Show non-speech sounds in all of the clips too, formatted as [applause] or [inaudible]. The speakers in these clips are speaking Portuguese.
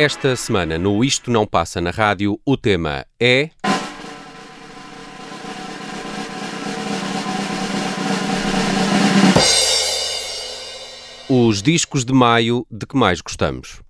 Esta semana, no Isto Não Passa na Rádio, o tema é. Os discos de maio de que mais gostamos.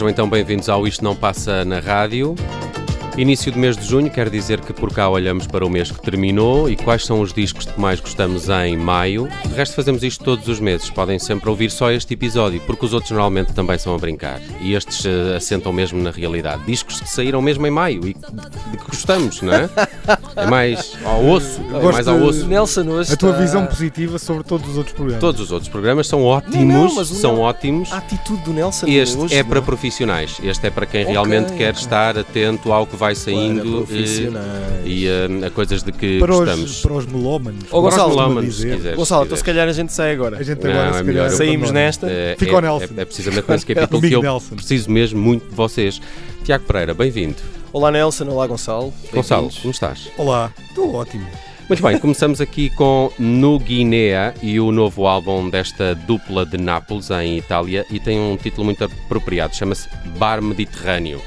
Sejam então bem-vindos ao Isto Não Passa na Rádio. Início do mês de junho quer dizer que por cá olhamos para o mês que terminou e quais são os discos que mais gostamos em maio. De resto, fazemos isto todos os meses. Podem sempre ouvir só este episódio, porque os outros normalmente também são a brincar. E estes eh, assentam mesmo na realidade. Discos que saíram mesmo em maio e de que gostamos, não é? É mais ao osso. É mais ao osso. Nelson hoje A tua está- visão positiva sobre todos os outros programas. Todos os outros programas são ótimos, Não, não, são Nel- ótimos. A atitude do Nelson Este hoje, é para não? profissionais. Este é para quem Ok, realmente quer estar atento ao que vai saindo Para eh, profissionais. e eh, a coisas de que para, gostamos. os, para os melómanos. Ô, Gonçalo, melómanos, se quiseres. Gonçalo, se então se calhar a gente sai agora. A gente Não, agora, é se melhor calhar, eu- Saímos nesta. Eh, Fica é, o Nelson. é- é precisamente nesse [laughs] capítulo que eu Nelson. preciso mesmo muito de vocês. Tiago Pereira, bem-vindo. Olá Nelson, olá Gonçalo. Gonçalo, como estás? Olá, estou ótimo. Muito bem, começamos aqui com No Guiné e o novo álbum desta dupla de Nápoles, em Itália, e tem um título muito apropriado, chama-se Bar Mediterrâneo.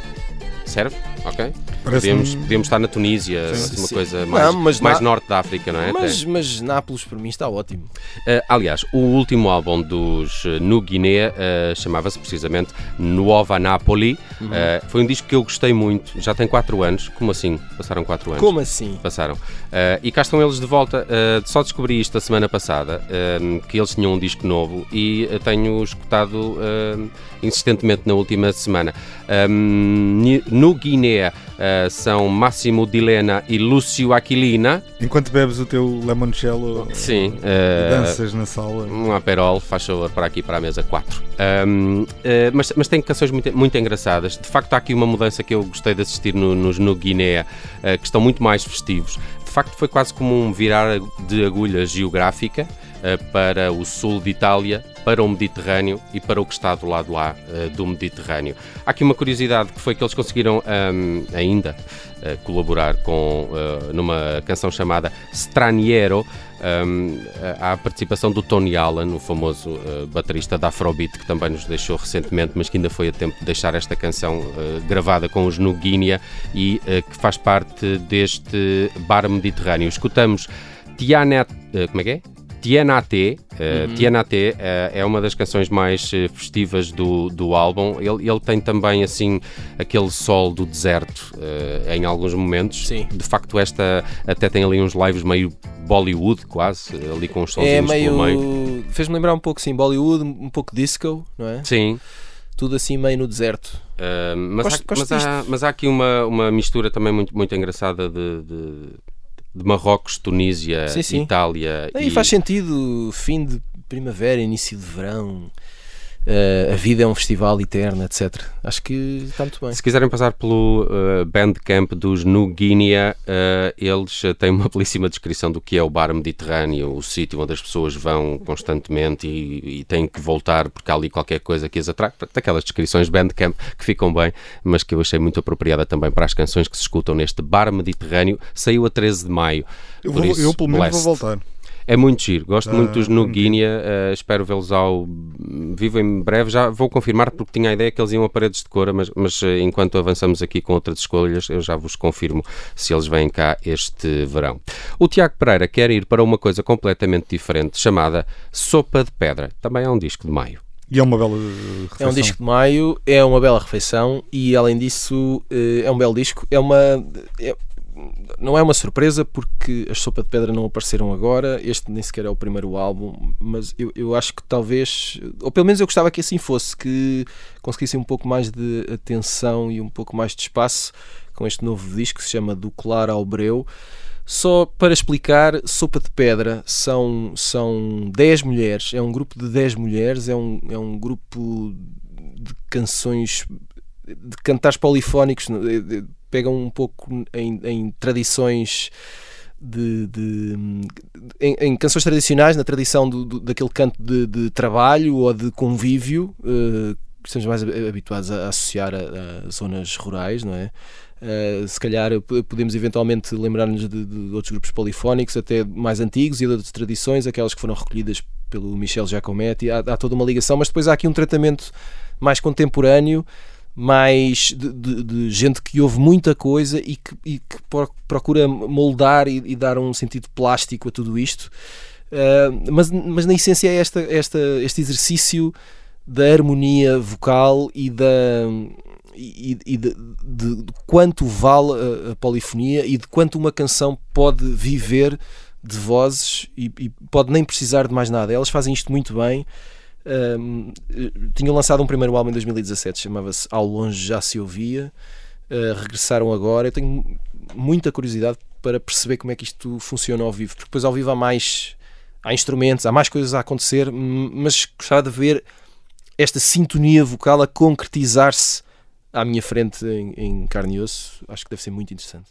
Serve? Ok? Podíamos, podíamos estar na Tunísia, Sim, uma sim. coisa Não, mais, mas mais na- norte da África, não é? Mas, mas Nápoles para mim está ótimo. Uh, aliás, o último álbum dos uh, No Guiné uh, chamava-se precisamente Nuova Napoli. Uhum. Uh, foi um disco que eu gostei muito, já tem 4 anos. Como assim? Passaram 4 anos? Como assim? Passaram. Uh, e cá estão eles de volta. Uh, só descobri isto a semana passada, que eles tinham um disco novo e tenho escutado insistentemente na última semana. Um, no Guiné uh, são Máximo Dilena e Lúcio Aquilina. Enquanto bebes o teu limoncello Sim. uh, danças na sala. um aperol, faz favor, para aqui para a mesa 4. mas, mas tem canções muito, muito engraçadas. De facto, há aqui uma mudança que eu gostei de assistir no- nos no Guiné, eh, que estão muito mais festivos. De facto, foi quase como um virar de agulha geográfica eh, para o sul de Itália, para o Mediterrâneo e para o que está do lado lá eh, do Mediterrâneo. Há aqui uma curiosidade que foi que eles conseguiram ahm, ainda eh, colaborar com eh, numa canção chamada Straniero. Um, há a participação do Tony Allen, o famoso uh, baterista da Afrobeat, que também nos deixou recentemente, mas que ainda foi a tempo de deixar esta canção uh, gravada com os No Guinea e uh, que faz parte deste bar mediterrâneo. Escutamos Tianet, uh, como é que é? Tianate, uh, Tianate uh, é uma das canções mais uh, festivas do, do álbum. Ele, ele tem também assim aquele sol do deserto uh, em alguns momentos. Sim. De facto, esta até tem ali uns lives meio Bollywood, quase, ali com os É sonzinhos pelo meio. meio. Fez-me lembrar um pouco, sim, Bollywood, um pouco disco, não é? Sim, Tudo assim meio no deserto. Uh, mas, Gosto- há, gosto mas, há, mas há aqui uma, uma mistura também muito, muito engraçada de, de, de Marrocos, Tunísia, Sim, sim. Itália. Aí e- faz sentido, fim de primavera, início de verão, eh, a vida é um festival eterno, etc. Acho que está muito bem. Se quiserem passar pelo uh, Bandcamp dos New Guinea, uh, eles uh, têm uma belíssima descrição do que é o bar mediterrâneo, o sítio onde as pessoas vão constantemente e, e têm que voltar porque há ali qualquer coisa que as atrai. Aquelas descrições Bandcamp que ficam bem, mas que eu achei muito apropriada também para as canções que se escutam neste bar mediterrâneo. Saiu a 13 de maio. Eu, vou- isso, eu pelo menos blessed. vou voltar. É muito giro, gosto Ah, muito dos No vamos Guinea, eh, espero vê-los ao vivo em breve. Já vou confirmar porque tinha a ideia que eles iam a paredes de cora, mas, mas eh, enquanto avançamos aqui com outras escolhas, eu já vos confirmo se eles vêm cá este verão. O Tiago Pereira quer ir para uma coisa completamente diferente chamada Sopa de Pedra. Também é um disco de maio. E é uma bela uh, É refeição. um disco de maio, é uma bela refeição e além disso eh, é um belo disco. É uma. é- não é uma surpresa porque as Sopa de Pedra não apareceram agora. Este nem sequer é o primeiro álbum, mas eu, eu acho que talvez, ou pelo menos eu gostava que assim fosse, que conseguissem um pouco mais de atenção e um pouco mais de espaço com este novo disco que se chama Do Claro ao Breu. Só para explicar, Sopa de Pedra são, são 10 mulheres, é um grupo de 10 mulheres, é um, é um grupo de canções, de cantares polifónicos, pegam um pouco em, em tradições de, de- em, em canções tradicionais, na tradição do, do- daquele canto de, de trabalho ou de convívio, eh, que estamos mais hab- habituados a associar a, a zonas rurais, não é? Uh, se calhar podemos eventualmente lembrar-nos de, de outros grupos polifónicos, até mais antigos e de outras tradições, aquelas que foram recolhidas pelo Michel Giacometti. Há, há toda uma ligação, mas depois há aqui um tratamento mais contemporâneo, mais de, de- de gente que ouve muita coisa e que, e que pro- procura moldar e, e dar um sentido plástico a tudo isto. Uh, mas, mas na essência é esta, esta, este exercício da harmonia vocal e da e, e de, de- de quanto vale a, a polifonia e de quanto uma canção pode viver de vozes e, e pode nem precisar de mais nada. Elas fazem isto muito bem. Um, tinham lançado um primeiro álbum em 2017, chamava-se Ao Longe Já Se Ouvia. Uh, regressaram agora. Eu tenho muita curiosidade para perceber como é que isto funciona ao vivo, porque depois ao vivo há mais há instrumentos, há mais coisas a acontecer, mas gostava de ver esta sintonia vocal a concretizar-se à minha frente em, em carne e osso. Acho que deve ser muito interessante.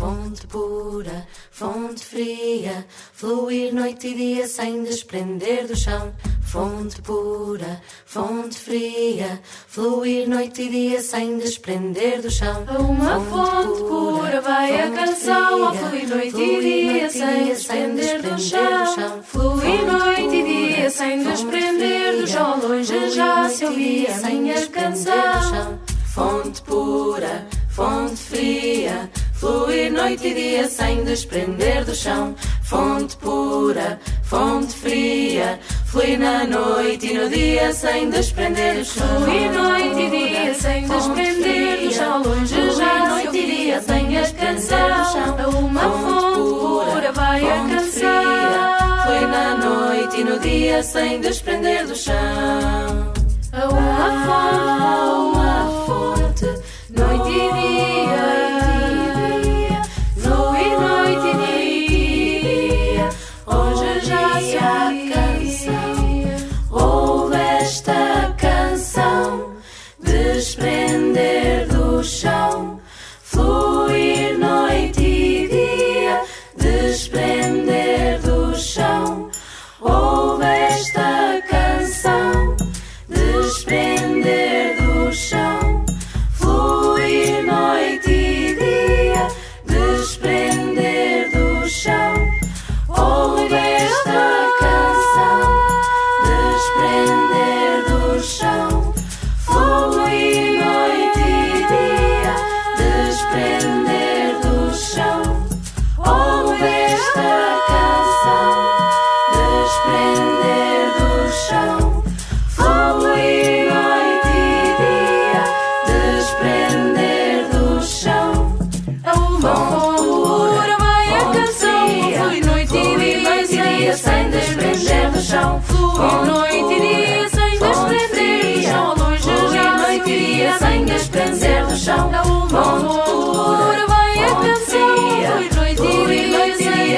Fonte pura, fonte fria, fluir noite e dia sem desprender do chão. Fonte pura, fonte fria, fluir noite e dia sem desprender do chão. A uma fonte pura vai a fonte canção, a fria, fluir noite e dia noite e sem desprender do chão. Fluir Fonte noite e dia pura, sem fonte desprender do chão. Longe já se ouvia a minha canção. chão. Fonte pura, fonte fria, fluir noite e dia sem desprender do chão. Fonte pura, fonte fria, fluir na noite e no dia sem desprender do chão. Fluir noite e dia sem desprender do chão. Longe já se ouvia a minha canção. A uma fonte pura vai a canção. Fluir na noite e no dia sem desprender do chão. A uma fonte, Há uma fonte, noite e dia. Desprender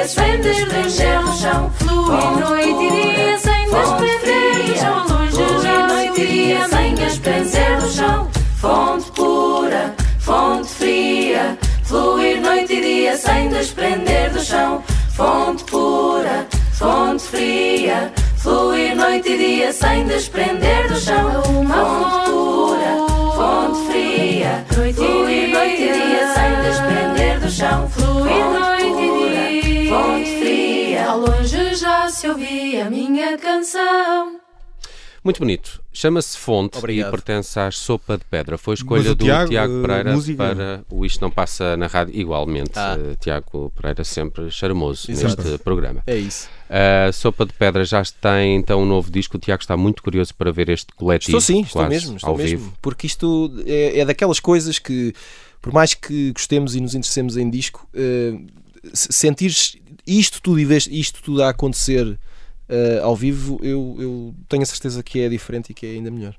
e sem desprender do chão. Flui noite e dia sem desprender do chão. Longe já noite e dia sem desprender do chão. Fonte pura, fonte fria, fluir noite e dia sem desprender do chão. Fonte pura, fonte fria, fluir noite e dia sem desprender do chão. Fonte se ouvia a minha canção. Muito bonito. Chama-se Fonte Obrigado. e pertence à Sopa de Pedra. Foi escolha do Tiago, Tiago, eh, Pereira música? para o Isto Não Passa na Rádio. Igualmente, Ah. eh, Tiago Pereira sempre charmoso Exato. neste programa. É isso. A Sopa de Pedra já tem então um novo disco. O Tiago está muito curioso para ver este coletivo. Estou sim, estou mesmo, estou ao mesmo. vivo. Porque isto é, é daquelas coisas que, por mais que gostemos e nos interessemos em disco, eh, se- sentires isto tudo e isto tudo a acontecer eh, ao vivo, eu, eu tenho a certeza que é diferente e que é ainda melhor.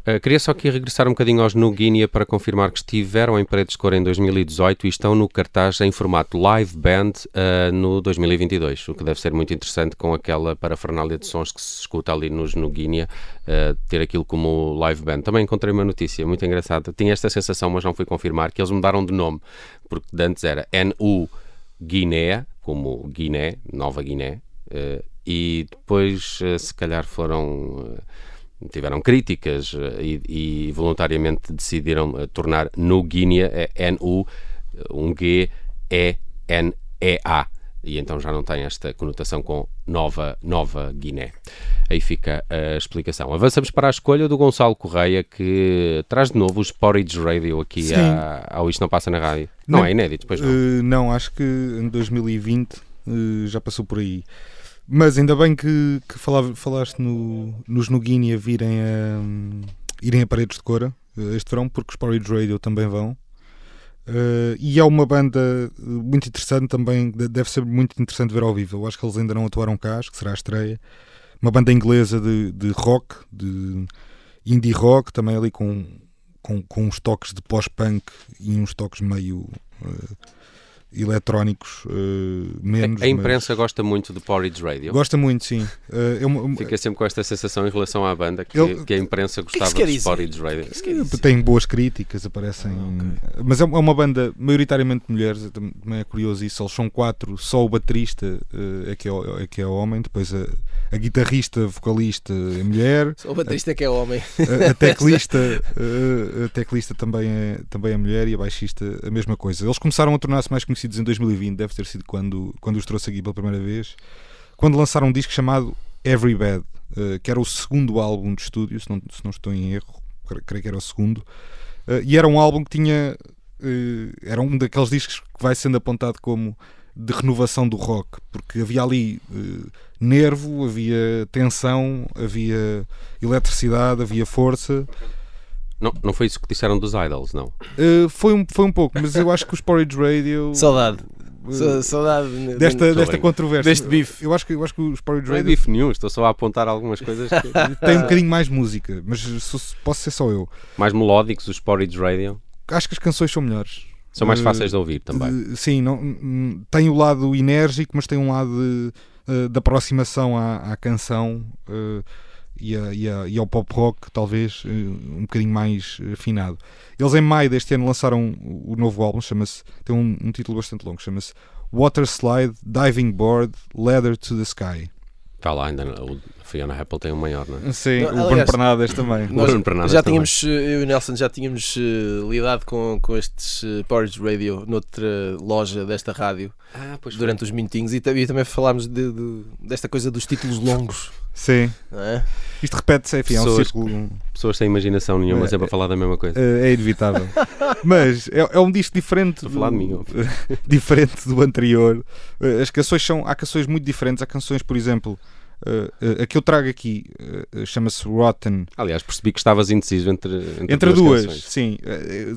Uh, queria só aqui regressar um bocadinho aos No Guinea para confirmar que estiveram em Paredes de Cor em 2018 e estão no cartaz em formato live band uh, no 2022, o que deve ser muito interessante com aquela parafernália de sons que se escuta ali nos No Guinea, uh, ter aquilo como live band. Também encontrei uma notícia muito engraçada, tinha esta sensação, mas não fui confirmar, que eles mudaram de nome, porque antes era NU Guiné, como Guiné, Nova Guiné, uh, e depois uh, se calhar foram... uh, tiveram críticas eh, e, e voluntariamente decidiram eh, tornar No Guinea é N-U, um G, E, N, E, A. E então já não tem esta conotação com Nova, Nova Guiné. Aí fica a explicação. Avançamos para a escolha do Gonçalo Correia, que traz de novo os Porridge Radio aqui à- ao Isto Não Passa na Rádio. Não, Não. é inédito, pois não. Eh, não, acho que em 2020 eh, já passou por aí. Mas ainda bem que, que falava- falaste no, nos No Guinea virem a, irem a paredes de cora eh, este verão, porque os Porridge Radio também vão. Eh, e é uma banda eh, muito interessante também, de- deve ser muito interessante ver ao vivo. Eu acho que eles ainda não atuaram cá, acho que será a estreia. Uma banda inglesa de, de rock, de indie rock, também ali com, com, com uns toques de pós-punk e uns toques meio eh, eletrónicos eh, menos. a, a imprensa mas gosta muito do Porridge Radio. Gosta muito, sim. Eh, é uma- Fica sempre com esta sensação em relação à banda que, Ele- que a imprensa que gostava se quer dos dizer? Porridge Radio. Tem boas críticas, aparecem. Mas é é uma banda maioritariamente de mulheres, também é curioso isso. Eles são quatro, só o baterista eh, é, que é, é que é homem, depois a, a guitarrista, vocalista é mulher, O baterista é que é homem. a, a teclista, eh, a teclista também, é, também é mulher e a baixista a mesma coisa. Eles começaram a tornar-se mais conhecidos em 2020, deve ter sido quando, quando os trouxe aqui pela primeira vez, quando lançaram um disco chamado Every Bad, eh, que era o segundo álbum de estúdio, se não, se não estou em erro, cre- creio que era o segundo, Eh, e era um álbum que tinha. eh, era um daqueles discos que vai sendo apontado como de renovação do rock, porque havia ali eh, nervo, havia tensão, havia eletricidade, havia força. Não, não foi isso que disseram dos Idols, não. Eh, foi, um, foi um pouco, mas eu acho que os Porridge Radio. [laughs] Saudade. Sa- Saudade desta, desta controvérsia. Deste bife. Eu acho que, eu acho que os Porridge Não é Radio bife nenhum, estou só a apontar algumas coisas que- [laughs] têm um bocadinho mais música, mas posso ser só eu. mais melódicos, os Porridge Radio. Acho que as canções são melhores. São mais Eh, fáceis de ouvir também. sim, não, tem o lado enérgico, mas tem um lado de, eh, de aproximação à, à canção eh, e, a- e a- e ao pop rock, talvez um bocadinho mais afinado. Eles em maio deste ano lançaram o o novo álbum, chama-se, tem um, um título bastante longo, chama-se Water Slide, Diving Board, Leather to the Sky. Está lá ainda, o Fiona Apple tem um maior, não é? Sim, Não, o Bruno Pernadas também. Nós- já também. tínhamos, eh, eu e o Nelson já tínhamos eh, lidado com, com estes eh, Porridge Radio noutra loja desta rádio Ah, pois durante os minutinhos e, e também falámos de- de- desta coisa dos títulos longos. Sim, Não é? isto repete-se, enfim, é um Pessoas círculo. Pessoas sem imaginação nenhuma, É, sempre a falar da mesma coisa. Eh, é inevitável. [laughs] Mas é, é um disco diferente. Estou a falar de mim, [laughs] diferente do anterior. Eh, As canções são. Há canções muito diferentes. Há canções, por exemplo, eh, a que eu trago aqui chama-se Rotten. Aliás, percebi que estavas indeciso entre, entre, Entre duas, canções. sim.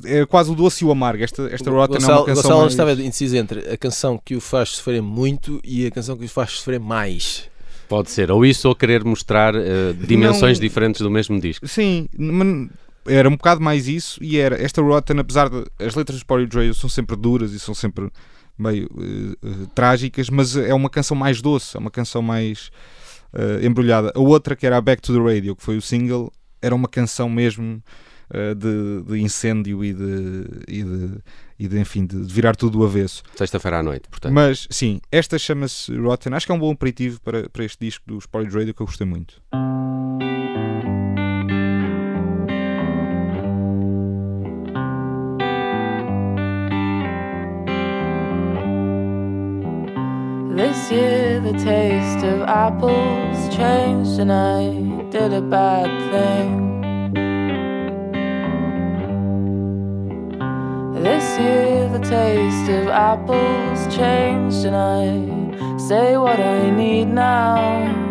É quase o doce e o amargo. Esta, esta Rotten é Gonçalo, uma canção. Gonçalo mais- estava indeciso entre a canção que o faz sofrer muito e a canção que o faz sofrer mais. Pode ser, ou isso ou querer mostrar eh, dimensões Não. diferentes do mesmo disco. Sim, era um bocado mais isso e era esta Rotten, apesar de as letras do Porridge Radio são sempre duras e são sempre meio eh, eh, trágicas, mas é uma canção mais doce, é uma canção mais embrulhada. A outra, que era a Back to the Radio, que foi o single, era uma canção mesmo de, de incêndio e de, e de, e de, enfim, de virar tudo do avesso. Sexta-feira à noite, portanto. Mas sim, esta chama-se Rotten. Acho que é um bom aperitivo para, para este disco dos Porridge Radio que eu gostei muito. This year the taste of apples changed and I did a bad thing. Taste of apples changed and I say what I need now.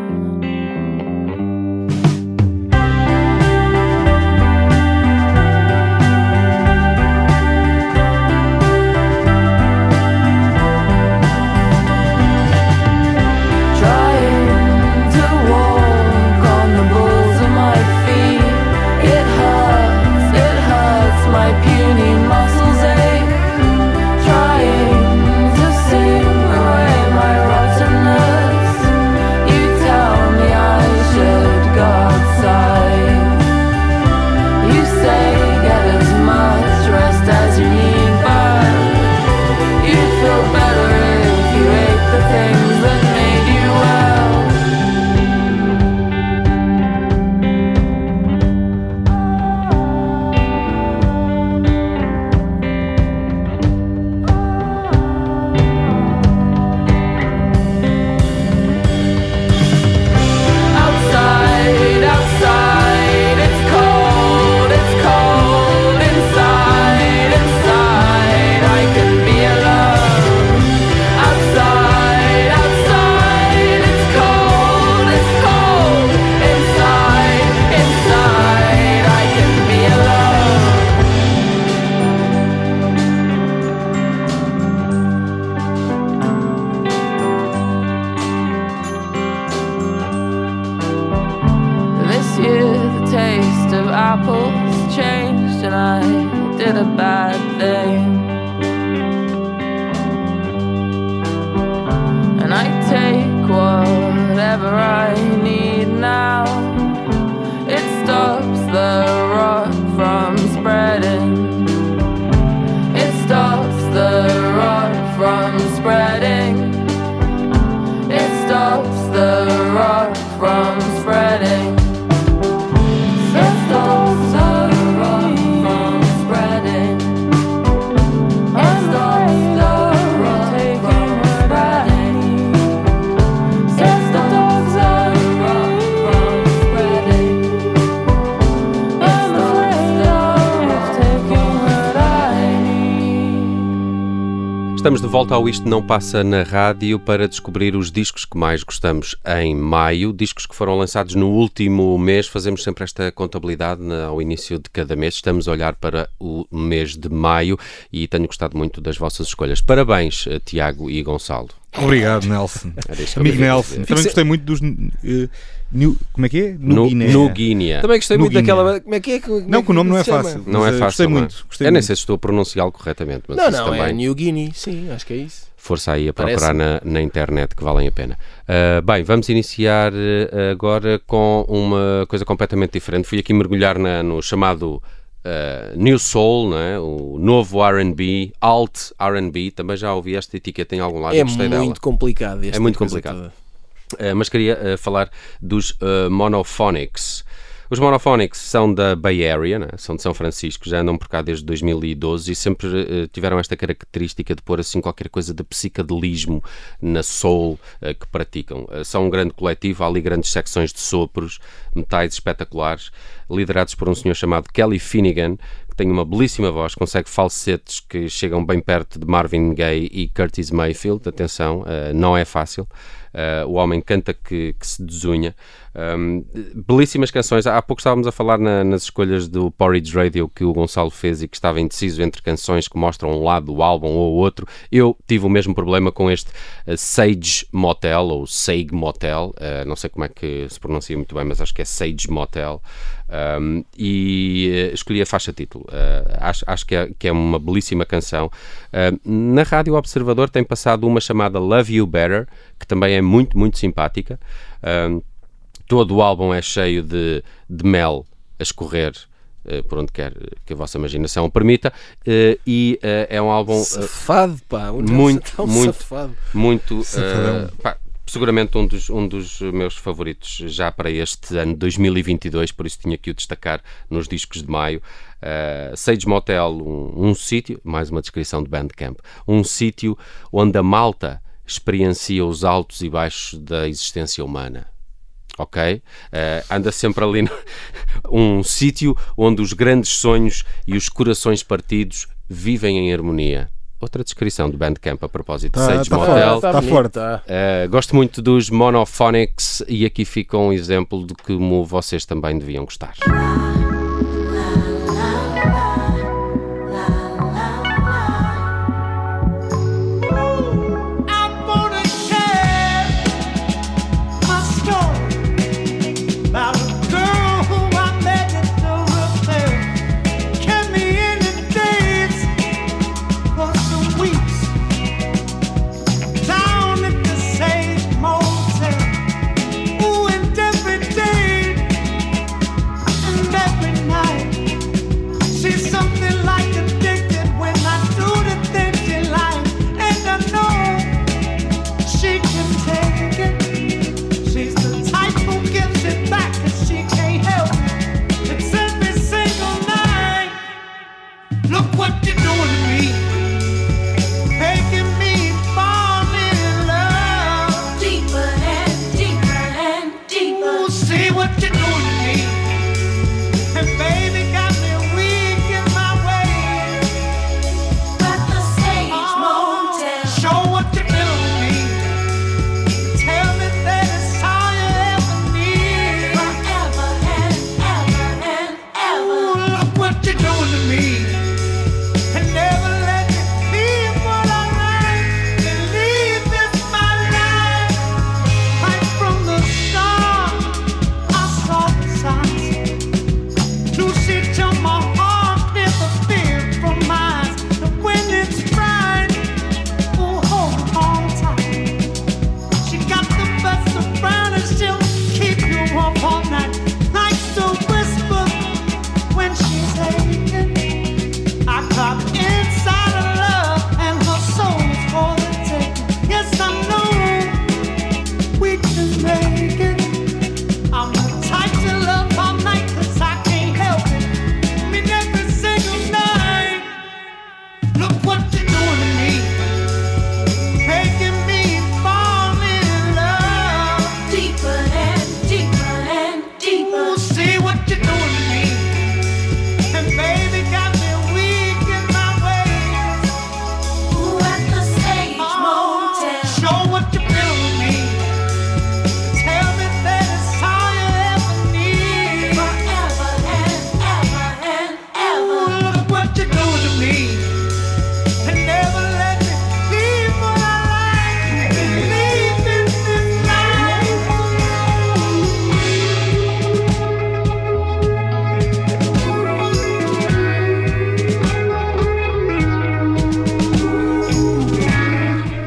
Volta ao Isto Não Passa na Rádio para descobrir os discos que mais gostamos em maio, discos que foram lançados no último mês. Fazemos sempre esta contabilidade ao início de cada mês. Estamos a olhar para o mês de maio e tenho gostado muito das vossas escolhas. Parabéns, eh, Tiago e Gonçalo. Obrigado, Nelson. Amigo Nelson. Também gostei muito dos. eh, New- como é que é? No, Guiné. no Guiné. Também gostei No muito Guiné. daquela. Como é que é? Como é Não, que o nome não é chama? fácil. Não é fácil. Gostei não é? muito. Gostei Eu nem sei se estou a pronunciá-lo corretamente, mas Não, isso não, também. é New Guinea, sim, acho que é isso. força aí a procurar na, na internet que valem a pena. Ah, bem, vamos iniciar eh, agora com uma coisa completamente diferente. Fui aqui mergulhar na- no chamado ah, New Soul, não é? o novo RB, Alt RB. Também já ouvi esta etiqueta em algum lado é gostei muito dela. complicado. É muito complicado. toda. Uh, mas queria uh, falar dos uh, Monophonics. Os Monophonics são da Bay Area, né? são de São Francisco, já andam por cá desde 2012 e sempre uh, tiveram esta característica de pôr assim qualquer coisa de psicadelismo na soul uh, que praticam. Uh, são um grande coletivo, há ali grandes secções de sopros, metais espetaculares, liderados por um senhor chamado Kelly Finnegan, que tem uma belíssima voz, consegue falsetes que chegam bem perto de Marvin Gaye e Curtis Mayfield. Atenção, eh, não é fácil. Eh, o homem canta que, que se desunha. Um, belíssimas canções. Há pouco estávamos a falar na- nas escolhas do Porridge Radio que o Gonçalo fez e que estava indeciso entre canções que mostram um lado do álbum ou outro. Eu tive o mesmo problema com este eh, Sage Motel ou Sage Motel. eh, não sei como é que se pronuncia muito bem, mas acho que é Sage Motel. Um, e eh, escolhi a faixa título. Eh, acho acho que, é, que é uma belíssima canção. Uh, na Rádio Observador tem passado uma chamada Love You Better, que também é muito, muito simpática. Todo o álbum é cheio de, de mel a escorrer eh, por onde quer que a vossa imaginação o permita. eh, e é um álbum Safado, pá. muito, um muito. safado. muito. Pá, seguramente um dos, um dos meus favoritos já para este ano 2022, por isso tinha que o destacar nos discos de maio. Uh, Sage Motel, um, um sítio, mais uma descrição de Bandcamp, um sítio onde a malta experiencia os altos e baixos da existência humana. Ok? Eh, anda sempre ali no- [laughs] um sítio onde os grandes sonhos e os corações partidos vivem em harmonia. Outra descrição do Bandcamp a propósito de Tá- Sage tá Motel. forte. Tá forte. tá. Uh, gosto muito dos Monophonics e aqui fica um exemplo de como vocês também deviam gostar.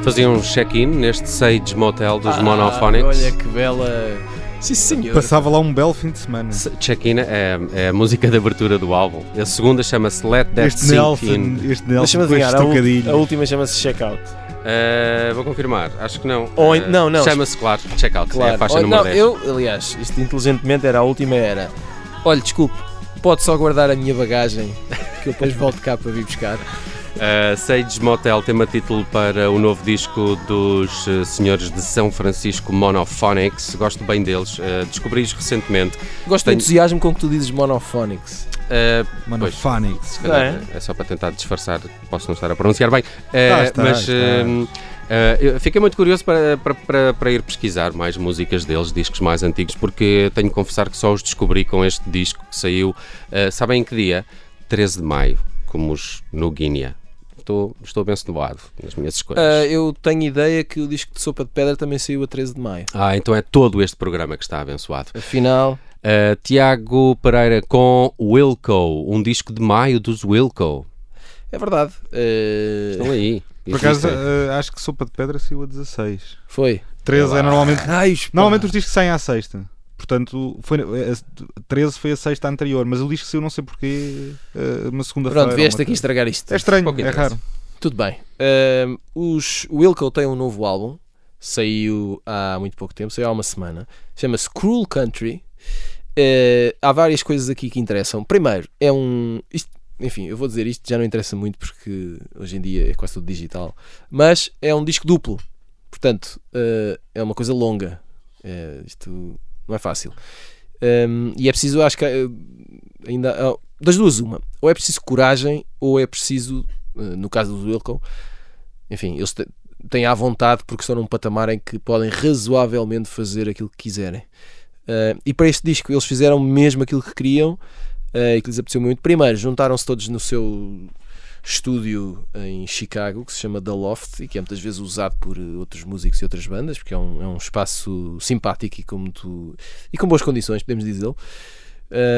Faziam um check-in neste Sage Motel dos Ah, Monophonics. Olha que bela. Sim, senhor. Passava lá um belo fim de semana. Se- Check-in é, é a música de abertura do álbum. A segunda chama-se Let That Este Sink Nelson, In. este Nelson este adivinhar, a, a última chama-se Checkout. Eh, vou confirmar, acho que não. Ou Eh, não, não. Chama-se, claro, Checkout. É a Claro. faixa Olha, número não, 10. eu, aliás, isto inteligentemente era a última era. Olha, desculpe, pode só guardar a minha bagagem que eu depois volto cá para vir buscar. Uh, Sage Motel tema título para o novo disco dos uh, senhores de São Francisco Monophonics. Gosto bem deles. Uh, Descobri-os recentemente. Gosto Tenho- do entusiasmo com que tu dizes Monophonics. eh, Mano, pois. Não é? só para tentar disfarçar, posso não estar a pronunciar bem. Eh, Tá, está, mas está. eh, eh, eu fiquei muito curioso para, para, para, para ir pesquisar mais músicas deles, discos mais antigos, porque tenho que confessar que só os descobri com este disco que saiu, eh, sabem em que dia? 13 de maio, como os no Guiné. Estou, estou abençoado nas minhas escolhas. Ah, eu tenho ideia que o disco de Sopa de Pedra também saiu a 13 de maio. Ah, então é todo este programa que está abençoado. Afinal, Uh, Tiago Pereira com Wilco, um disco de maio dos Wilco. é verdade. Ah, Estão aí. Por acaso, eh, acho que Sopa de Pedra saiu a 16. foi. 13 é normalmente. Raios, pá. Normalmente os discos saem à sexta. Portanto, foi, a 13 foi a sexta anterior, mas o disco saiu não sei porquê, eh, uma segunda-feira. Pronto, vieste aqui estragar isto. É estranho, é raro. Tudo bem. Ahm, os o Wilco tem um novo álbum. Saiu há muito pouco tempo, saiu há uma semana. Chama-se Cruel Country. Eh, há várias coisas aqui que interessam. Primeiro, é um. isto- enfim, eu vou dizer isto, já não interessa muito porque hoje em dia é quase tudo digital. Mas é um disco duplo. Portanto, eh, é uma coisa longa. Eh, isto não é fácil. Um, e é preciso, acho que eh, ainda. ah, das duas, uma. Ou é preciso coragem, ou é preciso, eh, no caso do Wilco, enfim, eles têm à vontade porque estão num patamar em que podem razoavelmente fazer aquilo que quiserem. Uh, e para este disco eles fizeram mesmo aquilo que queriam uh, e que lhes apeteceu muito. Primeiro, juntaram-se todos no seu estúdio em Chicago, que se chama The Loft, e que é muitas vezes usado por uh, outros músicos e outras bandas, porque é um, é um espaço simpático e com, muito, e com boas condições, podemos dizê-lo.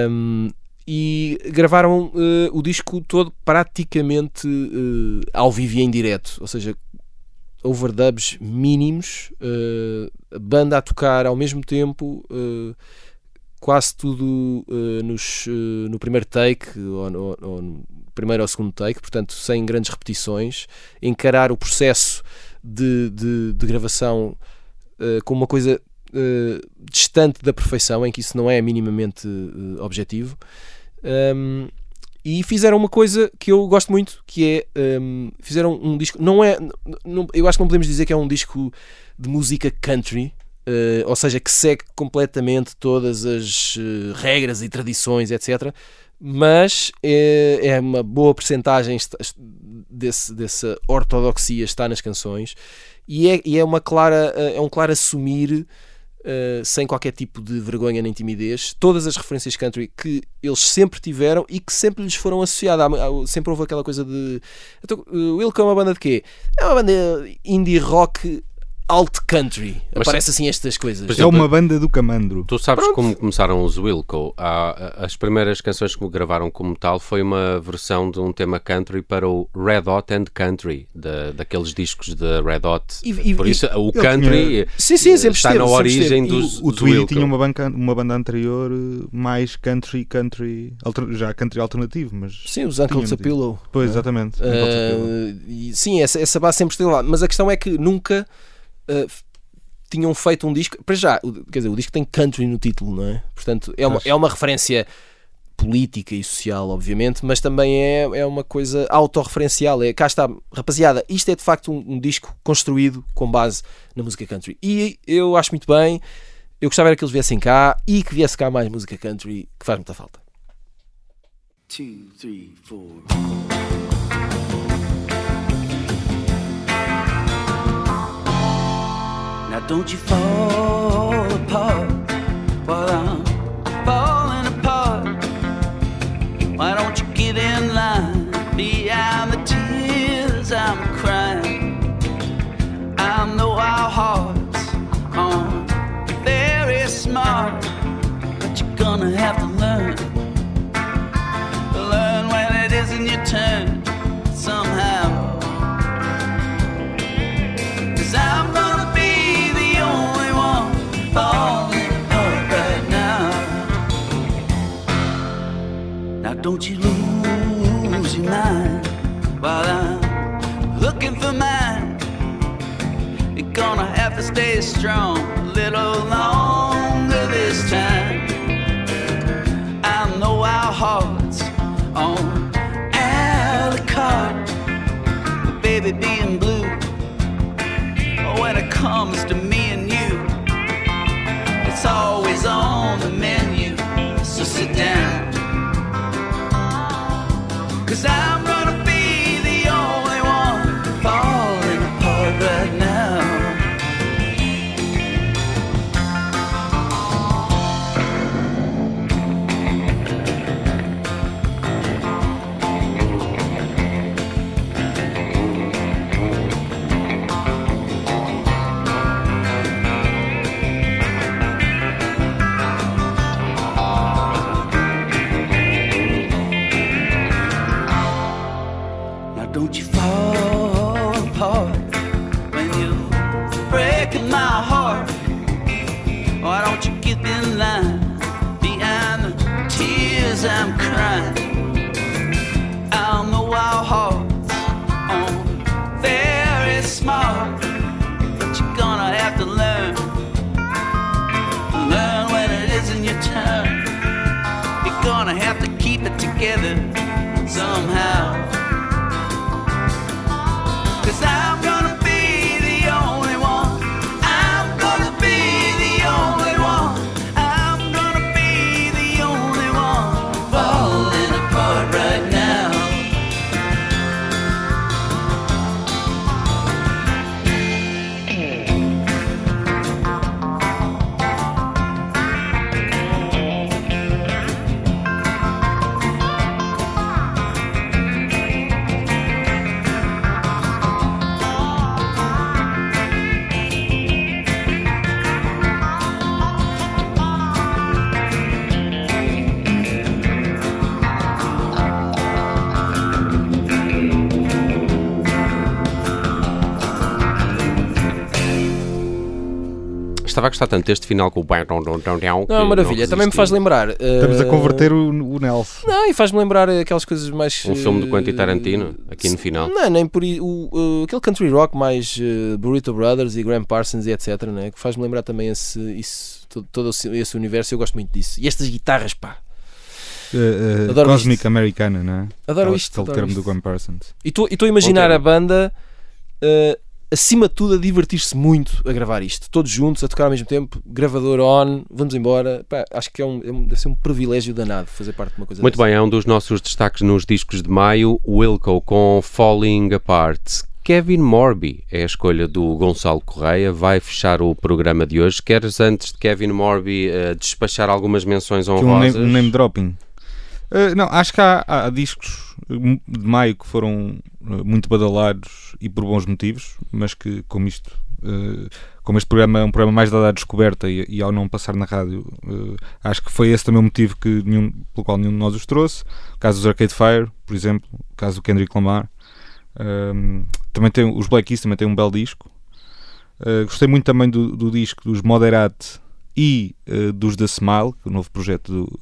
Um, e gravaram uh, o disco todo praticamente uh, ao vivo e em direto, ou seja, overdubs mínimos, uh, banda a tocar ao mesmo tempo, uh, quase tudo uh, nos, uh, no primeiro take, ou, no- ou no primeiro ou segundo take, portanto, sem grandes repetições, encarar o processo de, de, de gravação uh, como uma coisa distante da perfeição, em que isso não é minimamente objetivo. Um, e fizeram uma coisa que eu gosto muito, que é um, fizeram um disco. Não é, não- eu acho que não podemos dizer que é um disco de música country, ou seja, que segue completamente todas as eh, regras e tradições, etc. Mas é, é uma boa percentagem desse, dessa ortodoxia está nas canções e é, e é uma clara eh, é um claro assumir Uh, sem qualquer tipo de vergonha nem timidez, todas as referências country que eles sempre tiveram e que sempre lhes foram associadas. Sempre houve aquela coisa de. Então, uh, Wilco é uma banda de quê? É uma banda indie rock alt country. Mas- Aparece assim estas coisas. É exemplo, uma banda do Camandro. Tu sabes como começaram os Wilco? As primeiras canções que gravaram como tal foi uma versão de um tema country para o Red Hot and Country, da, daqueles discos de Red Hot. E- e- Por isso, o ele country Sim, sim, sempre está esteve, na origem. E dos, O Tweedy Wilco. tinha uma, banca, uma banda anterior mais country, country, alter- já country alternativo, mas. Sim, os Uncle Pillow. Pois, exatamente. Uh, e, sim, essa, essa base sempre esteve lá. Mas a questão é que nunca uh, f- tinham feito um disco. Para já, o- quer dizer, o disco tem country no título, não é? Portanto, é uma, Acho. é uma referência política e social, obviamente, mas também é, é uma coisa autorreferencial. É, cá está, rapaziada, isto é de facto um, um disco construído com base na música country. E eu acho muito bem. Eu gostava era que eles viessem cá e que viesse cá mais música country, que faz muita falta. two, three, four. Don't you fall apart while I'm falling apart. Why don't you get in line behind the tears I'm crying? I know our hearts aren't very smart, but you're gonna have to learn learn 走起路 Estava a gostar tanto deste final com o Não, maravilha. Também me faz lembrar. Estamos a eh, converter o, o Nelson. Não, e faz-me lembrar aquelas coisas mais. Um filme do Quentin eh, Tarantino, aqui no final. Não, nem por o, o- aquele country rock mais eh, Burrito Brothers e Graham Parsons e etc. Né? Que faz-me lembrar também esse, isso, todo, todo esse- universo. Eu gosto muito disso. E estas guitarras, pá. Uh, uh, Cosmic isto. Americana, não é? Adoro Aquele- isto, Aquele adoro termo isto. do Graham Parsons. E estou a imaginar a banda, eh, acima de tudo, a divertir-se muito a gravar isto. Todos juntos, a tocar ao mesmo tempo, gravador on, vamos embora. Pá, acho que é um, é um- deve ser um privilégio danado fazer parte de uma coisa Muito dessa. bem, é um dos nossos destaques nos discos de maio, Wilco com Falling Apart. Kevin Morby é a escolha do Gonçalo Correia, vai fechar o programa de hoje. Queres, antes de Kevin Morby, eh, despachar algumas menções Que é um honrosas? name, um name dropping. Uh, não, acho que há, há discos de maio que foram uh, muito badalados e por bons motivos, mas que, como isto, uh, como este programa é um programa mais dado à descoberta e, ao não passar na rádio, acho que foi esse também o motivo que nenhum, pelo qual nenhum de nós os trouxe. O caso dos Arcade Fire, por exemplo, o caso do Kendrick Lamar. Um, também tem, os Black Keys também têm um belo disco. Gostei muito também do, do disco dos Moderate e dos The Smile, é o novo projeto do,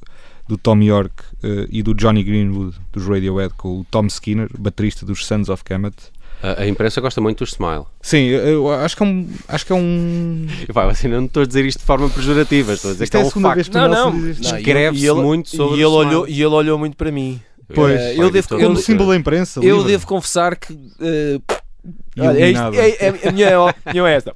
do Tom York uh, e do Johnny Greenwood dos Radiohead com o Tom Skinner, baterista dos Sons of Kemet. A, a imprensa gosta muito do Smile. Sim, eu, eu acho que é um. Acho que é um. Vai, assim, não estou a dizer isto de forma pejorativa, estou a dizer Isto que é é a um facto. vez Não, não. Não, Escreve-se muito sobre e ele o Smile. olhou E ele olhou muito para mim. Pois, Foi eu devo, eu, Como símbolo da imprensa. eu livre. devo confessar que. E olha, é isto- iluminado. é- é- a minha [laughs] opinião é esta.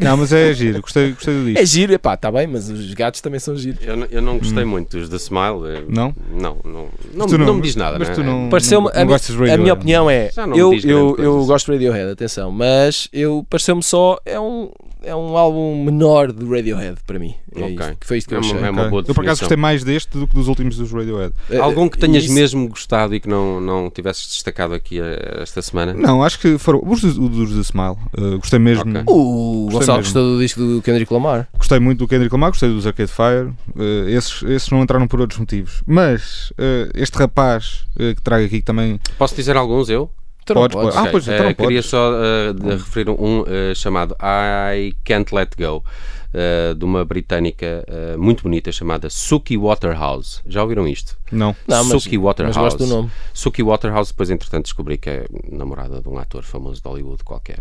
Não, mas é giro, gostei, gostei do disco. É giro, epá, está bem, mas os gatos também são giros. Eu, não- eu não gostei muito dos The Smile. eh, Não? Não, não, não, Tu não me diz nada. Mas não é? tu não, Pareceu-me, não, a, mi- gostas de a Radiohead. minha opinião é, não eu, eu, eu gosto de Radiohead, atenção, mas eu pareceu-me só, é um, é um álbum menor de Radiohead para mim. É Ok. isto, que foi isto que É eu uma- achei. é uma Ok. boa Eu por acaso gostei mais deste do que dos últimos dos Radiohead. Eh, Algum que tenhas isso- mesmo gostado e que não, não tivesses destacado aqui eh, esta semana? Não, acho que foram os dos, os dos The Smile. Uh, gostei mesmo. Ok. O Gostei Gonçalo mesmo. gostou do disco do Kendrick Lamar. Gostei muito do Kendrick Lamar, gostei dos Arcade Fire. Uh, esses, esses não entraram por outros motivos. Mas uh, este rapaz uh, que trago aqui também. Posso dizer alguns eu? Então Podes, podes. podes. Ah, pois, Eh, então não queria só eh, de referir um eh, chamado I Can't Let Go, eh, de uma britânica eh, muito bonita chamada Suki Waterhouse. Já ouviram isto? Não. Não, mas, Suki mas Waterhouse. gosto do nome. Suki Waterhouse, depois entretanto descobri que é namorada de um ator famoso de Hollywood qualquer,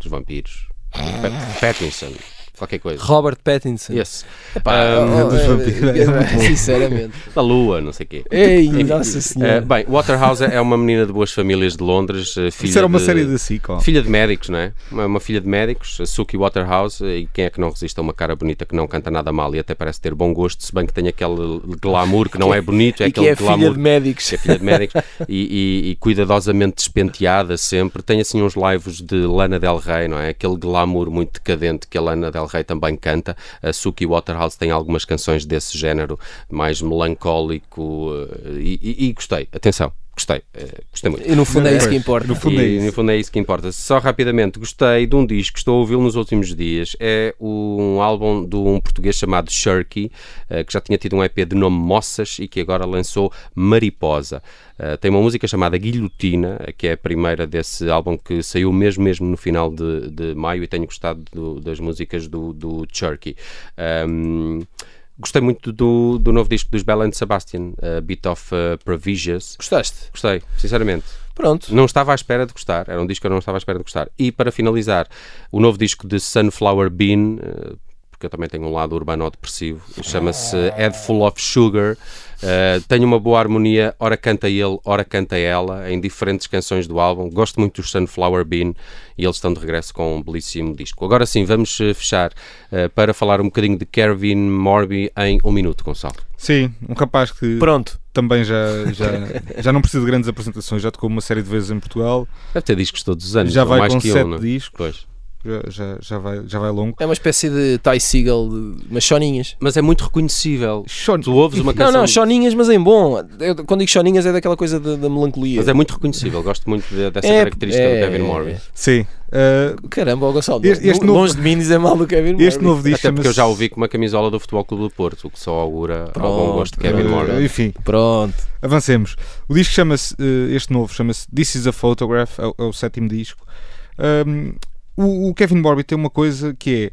dos vampiros. Pat- Pattinson, qualquer coisa. Robert Pattinson. Esse. Epá, Um, oh, dos eh, vampiros. eh, É muito bom. Sinceramente. Da lua, não sei o quê. Ei, nossa Eh, senhora. bem, Waterhouse é uma menina de boas famílias de Londres, eh, filha Isso era uma de- série da SIC. ó. Filha de médicos, não é? Uma, uma filha de médicos, a Suki Waterhouse, e quem é que não resiste a uma cara bonita que não canta nada mal e até parece ter bom gosto, se bem que tem aquele glamour que não é bonito, é e que aquele é filha glamour de médicos. que é filha de médicos e, e- e cuidadosamente despenteada sempre. Tem assim uns lives de Lana Del Rey, não é? Aquele glamour muito decadente que a Lana Del Rey também canta. A Suki Waterhouse tem algumas canções desse género, mais melancólico, eh, e, e- e gostei. Atenção, gostei, eh, gostei muito. E no fundo é isso que importa. no fundo é E, isso. no fundo é isso que importa. Só rapidamente, gostei de um disco que estou a ouvi-lo nos últimos dias. É um álbum de um português chamado Shirky, eh, que já tinha tido um EP de nome Moças e que agora lançou Mariposa. Eh, tem uma música chamada Guilhotina, que é a primeira desse álbum que saiu mesmo mesmo no final de, de maio e tenho gostado do- das músicas do, do Shirky. Ahm, Gostei muito do, do novo disco dos Bell and Sebastian, uh, Bit of uh, Provisions. Gostaste? Gostei, sinceramente. Pronto. Não estava à espera de gostar, era um disco que eu não estava à espera de gostar. E para finalizar, o novo disco de Sunflower Bean, eh, porque eu também tenho um lado urbano depressivo, chama-se Head Full of Sugar. Eh, tem uma boa harmonia, ora canta ele, ora canta ela, em diferentes canções do álbum. Gosto muito dos Sunflower Bean e eles estão de regresso com um belíssimo disco. Agora sim, vamos eh, fechar eh, para falar um bocadinho de Kevin Morby em um minuto, Gonçalo. Sim, um rapaz que Pronto. também já, já, já não precisa de grandes apresentações, já tocou uma série de vezes em Portugal, Deve ter discos todos os anos, já vai mais com que sete um, é? discos, Pois. Já, já, vai, já vai longo. É uma espécie de Ty Seagal, de umas choninhas. Mas é muito reconhecível. Sean- Tu ouves uma Não, canção. não, choninhas, mas em bom. Eu, quando digo choninhas é daquela coisa da da melancolia. Mas é muito reconhecível, gosto muito de- dessa É, característica é, do Kevin é. Morby. Sim. Uh, Caramba, Gonçalo, Este- este longe novo- de mim dizer mal do Kevin Morby. este novo disco Até porque eu já ouvi com uma camisola do Futebol Clube do Porto, o que só augura Pronto, algum gosto de Kevin Uh, Morby. enfim, Pronto. avancemos. O disco chama-se, uh, este novo, chama-se This is a Photograph, é o, é o sétimo disco. Um, o, o Kevin Morby tem uma coisa que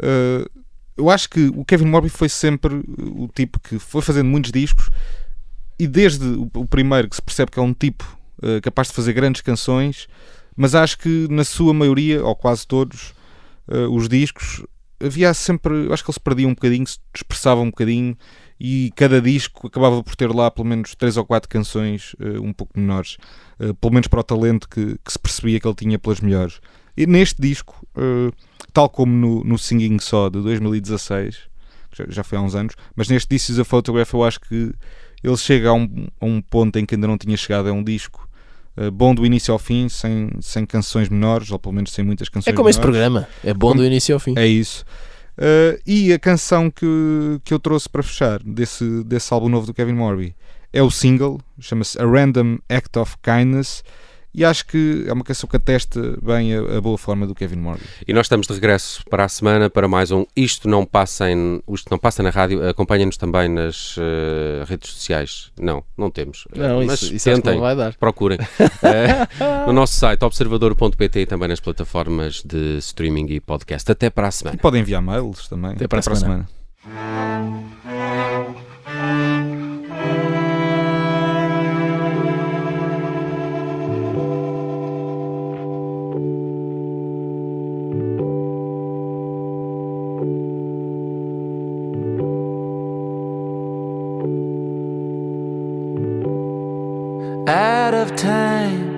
é. uh, eu acho que o Kevin Morby foi sempre o tipo que foi fazendo muitos discos e desde o, o primeiro que se percebe que é um tipo uh, capaz de fazer grandes canções, mas acho que na sua maioria, ou quase todos, uh, os discos havia sempre. Eu acho que ele se perdia um bocadinho, se expressava um bocadinho e cada disco acabava por ter lá pelo menos três ou quatro canções uh, um pouco menores, uh, pelo menos para o talento que, que se percebia que ele tinha pelas melhores. E neste disco, uh, tal como no, no Singing Só de 2016, que já, já foi há uns anos, mas neste This is a Photograph eu acho que ele chega a um, a um ponto em que ainda não tinha chegado. É um disco uh, bom do início ao fim, sem, sem canções menores, ou pelo menos sem muitas canções É como esse menores. programa. É bom Como- do início ao fim. É isso. Uh, e a canção que, que eu trouxe para fechar desse, desse álbum novo do Kevin Morby é o single, chama-se A Random Act of Kindness. E acho que é uma canção que atesta bem a, a boa forma do Kevin Morby. E nós estamos de regresso para a semana para mais um Isto Não Passa, em, Isto não passa na rádio. Acompanha-nos também nas eh, redes sociais. Não, não temos. Não, Eh, isso- tentem, não vai dar. procurem. [laughs] Eh, no nosso site observador.pt e também nas plataformas de streaming e podcast. Até para a semana. E podem enviar mails também. Até para a semana. out of time,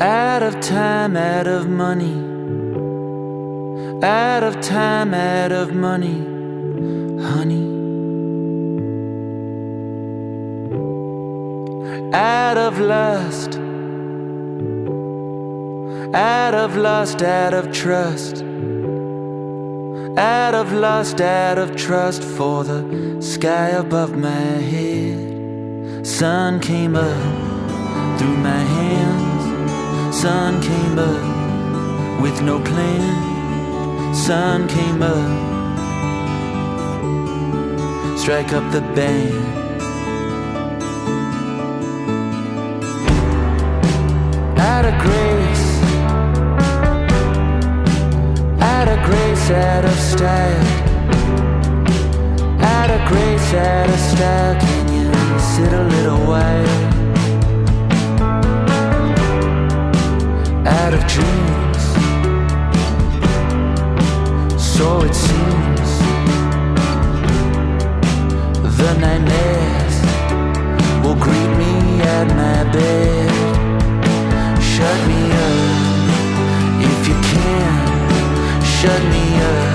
out of time, out of money, out of time, out of money, honey, out of lust, out of lust, out of trust. Out of lust, out of trust for the sky above my head. Sun came up through my hands. Sun came up with no plan. Sun came up. Strike up the band. Out of grace. Out of grace, out of style. Out of grace, out of style. Sit a little while? Out of dreams. So it seems. The nightmares will greet me at my bed. Shut me up if you can. Shut me up.